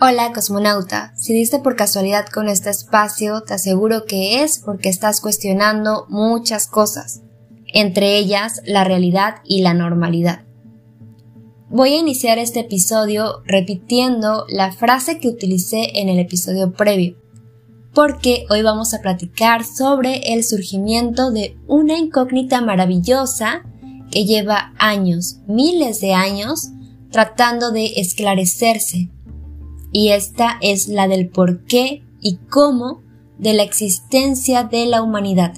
Hola cosmonauta, si diste por casualidad con este espacio, te aseguro que es porque estás cuestionando muchas cosas, entre ellas la realidad y la normalidad. Voy a iniciar este episodio repitiendo la frase que utilicé en el episodio previo, porque hoy vamos a platicar sobre el surgimiento de una incógnita maravillosa que lleva años, miles de años, tratando de esclarecerse y esta es la del por qué y cómo de la existencia de la humanidad.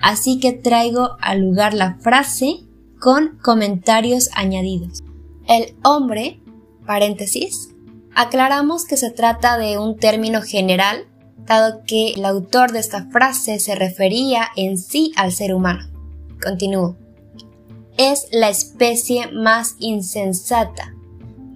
Así que traigo al lugar la frase con comentarios añadidos. El hombre, paréntesis, aclaramos que se trata de un término general, dado que el autor de esta frase se refería en sí al ser humano. Continúo. Es la especie más insensata,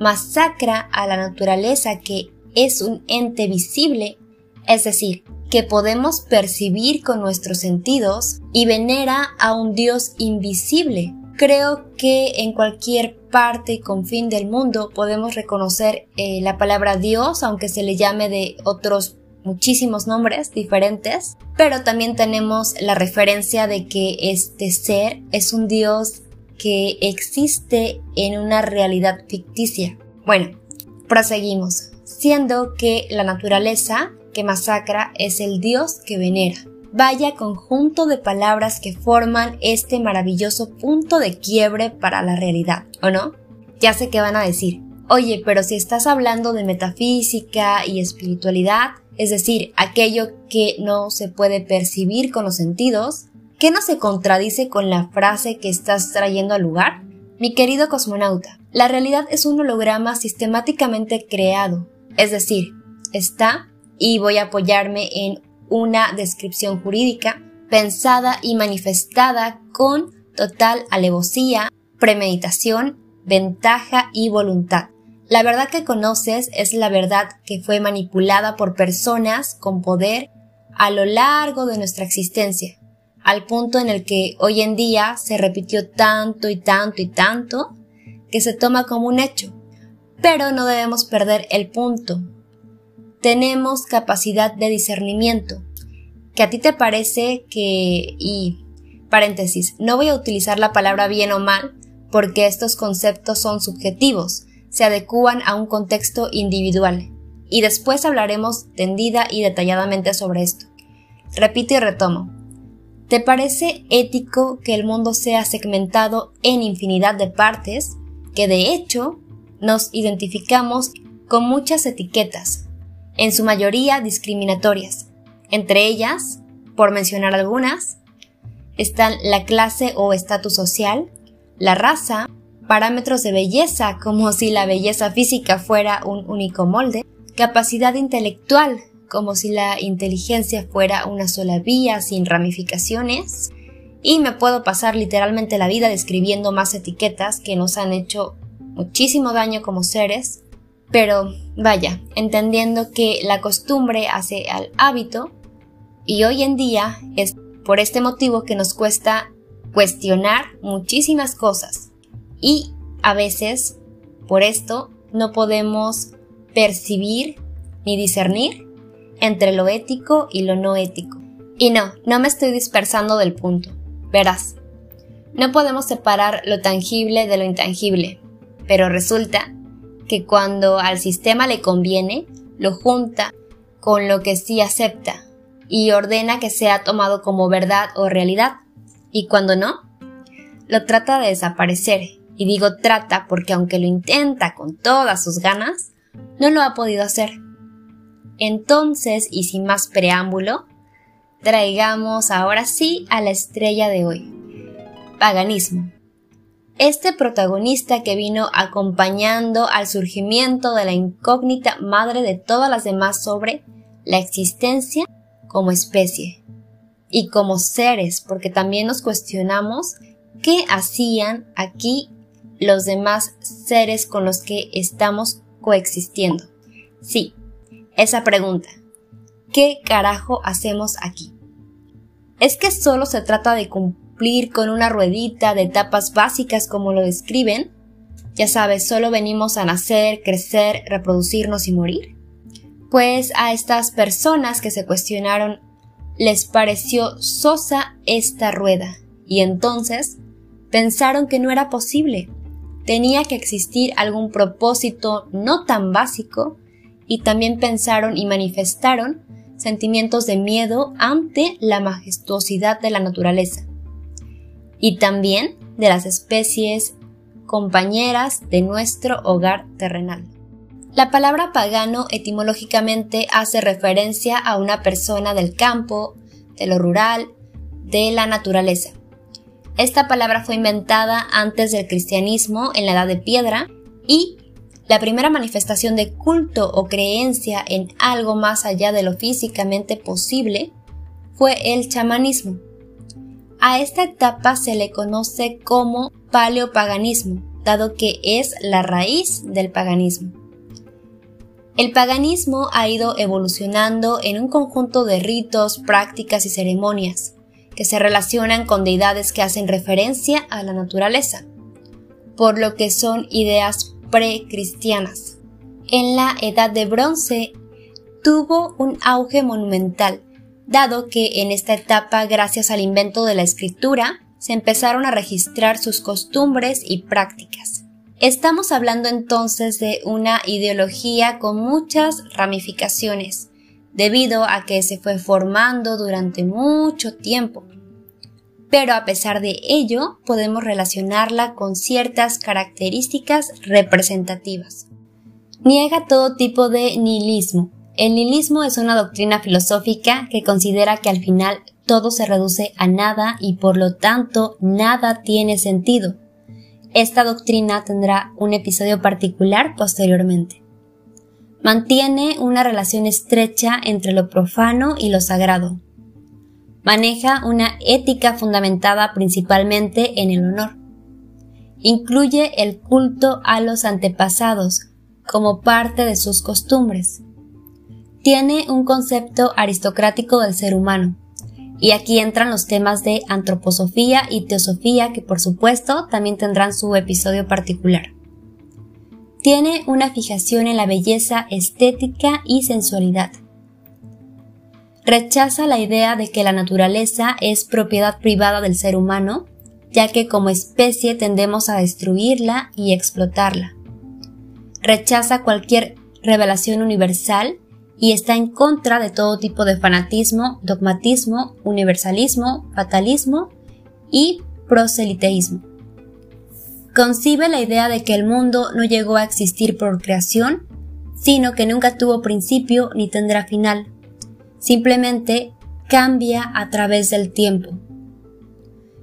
masacra a la naturaleza que es un ente visible, es decir, que podemos percibir con nuestros sentidos y venera a un Dios invisible. Creo que en cualquier parte y confín del mundo podemos reconocer eh, la palabra Dios, aunque se le llame de otros muchísimos nombres diferentes, pero también tenemos la referencia de que este ser es un Dios que existe en una realidad ficticia. Bueno, proseguimos, siendo que la naturaleza que masacra es el Dios que venera. Vaya conjunto de palabras que forman este maravilloso punto de quiebre para la realidad, ¿o no? Ya sé qué van a decir. Oye, pero si estás hablando de metafísica y espiritualidad, es decir, aquello que no se puede percibir con los sentidos, ¿Qué no se contradice con la frase que estás trayendo al lugar? Mi querido cosmonauta, la realidad es un holograma sistemáticamente creado, es decir, está, y voy a apoyarme en una descripción jurídica, pensada y manifestada con total alevosía, premeditación, ventaja y voluntad. La verdad que conoces es la verdad que fue manipulada por personas con poder a lo largo de nuestra existencia, al punto en el que hoy en día se repitió tanto y tanto y tanto que se toma como un hecho. Pero no debemos perder el punto. Tenemos capacidad de discernimiento. Que a ti te parece que... y... paréntesis, no voy a utilizar la palabra bien o mal porque estos conceptos son subjetivos, se adecúan a un contexto individual. Y después hablaremos tendida y detalladamente sobre esto. Repito y retomo. ¿Te parece ético que el mundo sea segmentado en infinidad de partes, que de hecho nos identificamos con muchas etiquetas, en su mayoría discriminatorias? Entre ellas, por mencionar algunas, están la clase o estatus social, la raza, parámetros de belleza como si la belleza física fuera un único molde, capacidad intelectual como si la inteligencia fuera una sola vía sin ramificaciones, y me puedo pasar literalmente la vida describiendo más etiquetas que nos han hecho muchísimo daño como seres, pero vaya, entendiendo que la costumbre hace al hábito, y hoy en día es por este motivo que nos cuesta cuestionar muchísimas cosas, y a veces, por esto, no podemos percibir ni discernir entre lo ético y lo no ético. Y no, no me estoy dispersando del punto. Verás, no podemos separar lo tangible de lo intangible, pero resulta que cuando al sistema le conviene, lo junta con lo que sí acepta y ordena que sea tomado como verdad o realidad, y cuando no, lo trata de desaparecer. Y digo trata porque aunque lo intenta con todas sus ganas, no lo ha podido hacer. Entonces, y sin más preámbulo, traigamos ahora sí a la estrella de hoy. Paganismo. Este protagonista que vino acompañando al surgimiento de la incógnita madre de todas las demás sobre la existencia como especie y como seres, porque también nos cuestionamos qué hacían aquí los demás seres con los que estamos coexistiendo. Sí, esa pregunta. ¿Qué carajo hacemos aquí? ¿Es que solo se trata de cumplir con una ruedita de etapas básicas como lo describen? Ya sabes, solo venimos a nacer, crecer, reproducirnos y morir. Pues a estas personas que se cuestionaron les pareció sosa esta rueda y entonces pensaron que no era posible. Tenía que existir algún propósito no tan básico y también pensaron y manifestaron sentimientos de miedo ante la majestuosidad de la naturaleza y también de las especies compañeras de nuestro hogar terrenal. La palabra pagano etimológicamente hace referencia a una persona del campo, de lo rural, de la naturaleza. Esta palabra fue inventada antes del cristianismo en la Edad de Piedra y la primera manifestación de culto o creencia en algo más allá de lo físicamente posible fue el chamanismo. A esta etapa se le conoce como paleopaganismo, dado que es la raíz del paganismo. El paganismo ha ido evolucionando en un conjunto de ritos, prácticas y ceremonias que se relacionan con deidades que hacen referencia a la naturaleza, por lo que son ideas precristianas. En la Edad de Bronce tuvo un auge monumental, dado que en esta etapa, gracias al invento de la escritura, se empezaron a registrar sus costumbres y prácticas. Estamos hablando entonces de una ideología con muchas ramificaciones, debido a que se fue formando durante mucho tiempo pero a pesar de ello podemos relacionarla con ciertas características representativas. Niega todo tipo de nihilismo. El nihilismo es una doctrina filosófica que considera que al final todo se reduce a nada y por lo tanto nada tiene sentido. Esta doctrina tendrá un episodio particular posteriormente. Mantiene una relación estrecha entre lo profano y lo sagrado, maneja una ética fundamentada principalmente en el honor. Incluye el culto a los antepasados como parte de sus costumbres. Tiene un concepto aristocrático del ser humano. Y aquí entran los temas de antroposofía y teosofía que por supuesto también tendrán su episodio particular. Tiene una fijación en la belleza estética y sensualidad rechaza la idea de que la naturaleza es propiedad privada del ser humano, ya que como especie tendemos a destruirla y explotarla. Rechaza cualquier revelación universal y está en contra de todo tipo de fanatismo, dogmatismo, universalismo, fatalismo y proseliteísmo. Concibe la idea de que el mundo no llegó a existir por creación, sino que nunca tuvo principio ni tendrá final simplemente cambia a través del tiempo.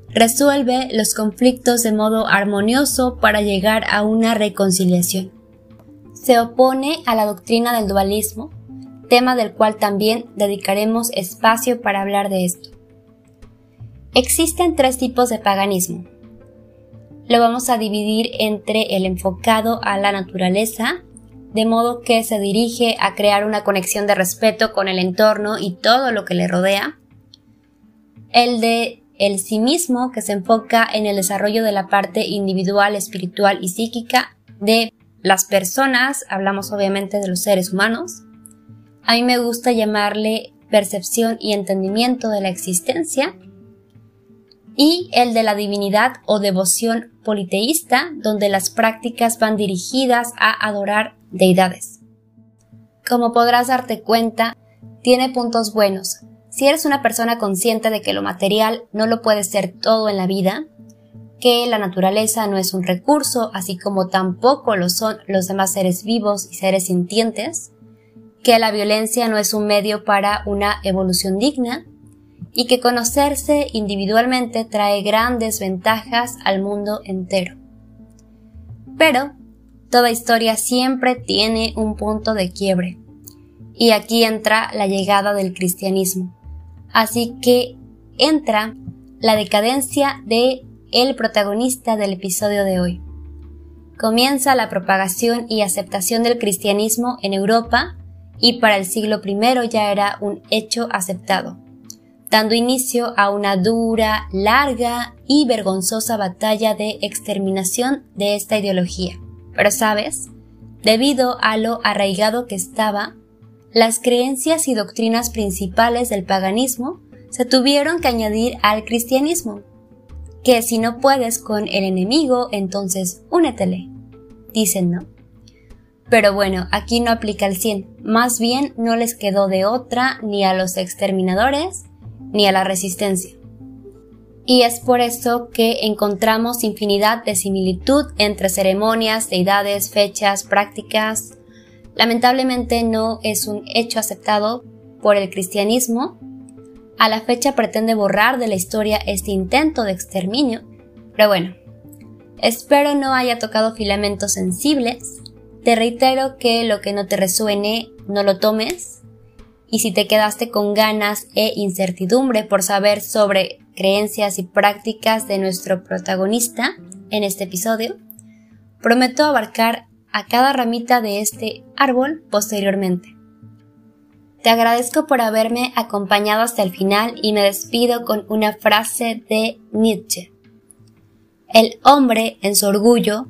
Resuelve los conflictos de modo armonioso para llegar a una reconciliación. Se opone a la doctrina del dualismo, tema del cual también dedicaremos espacio para hablar de esto. Existen tres tipos de paganismo. Lo vamos a dividir entre el enfocado a la naturaleza, de modo que se dirige a crear una conexión de respeto con el entorno y todo lo que le rodea. El de el sí mismo, que se enfoca en el desarrollo de la parte individual, espiritual y psíquica de las personas, hablamos obviamente de los seres humanos. A mí me gusta llamarle percepción y entendimiento de la existencia. Y el de la divinidad o devoción politeísta, donde las prácticas van dirigidas a adorar deidades. Como podrás darte cuenta, tiene puntos buenos. Si eres una persona consciente de que lo material no lo puede ser todo en la vida, que la naturaleza no es un recurso, así como tampoco lo son los demás seres vivos y seres sintientes, que la violencia no es un medio para una evolución digna, y que conocerse individualmente trae grandes ventajas al mundo entero. Pero Toda historia siempre tiene un punto de quiebre. Y aquí entra la llegada del cristianismo. Así que entra la decadencia de el protagonista del episodio de hoy. Comienza la propagación y aceptación del cristianismo en Europa y para el siglo I ya era un hecho aceptado, dando inicio a una dura, larga y vergonzosa batalla de exterminación de esta ideología. Pero sabes, debido a lo arraigado que estaba, las creencias y doctrinas principales del paganismo se tuvieron que añadir al cristianismo, que si no puedes con el enemigo, entonces únetele, dicen no. Pero bueno, aquí no aplica el 100, más bien no les quedó de otra ni a los exterminadores ni a la resistencia. Y es por eso que encontramos infinidad de similitud entre ceremonias, deidades, fechas, prácticas. Lamentablemente no es un hecho aceptado por el cristianismo. A la fecha pretende borrar de la historia este intento de exterminio. Pero bueno, espero no haya tocado filamentos sensibles te reitero que lo que no te resuene, no lo tomes. Y si te quedaste con ganas e incertidumbre por saber sobre creencias y prácticas de nuestro protagonista en este episodio, prometo abarcar a cada ramita de este árbol posteriormente. Te agradezco por haberme acompañado hasta el final y me despido con una frase de Nietzsche. El hombre, en su orgullo,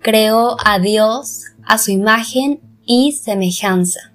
creó a Dios a su imagen y semejanza.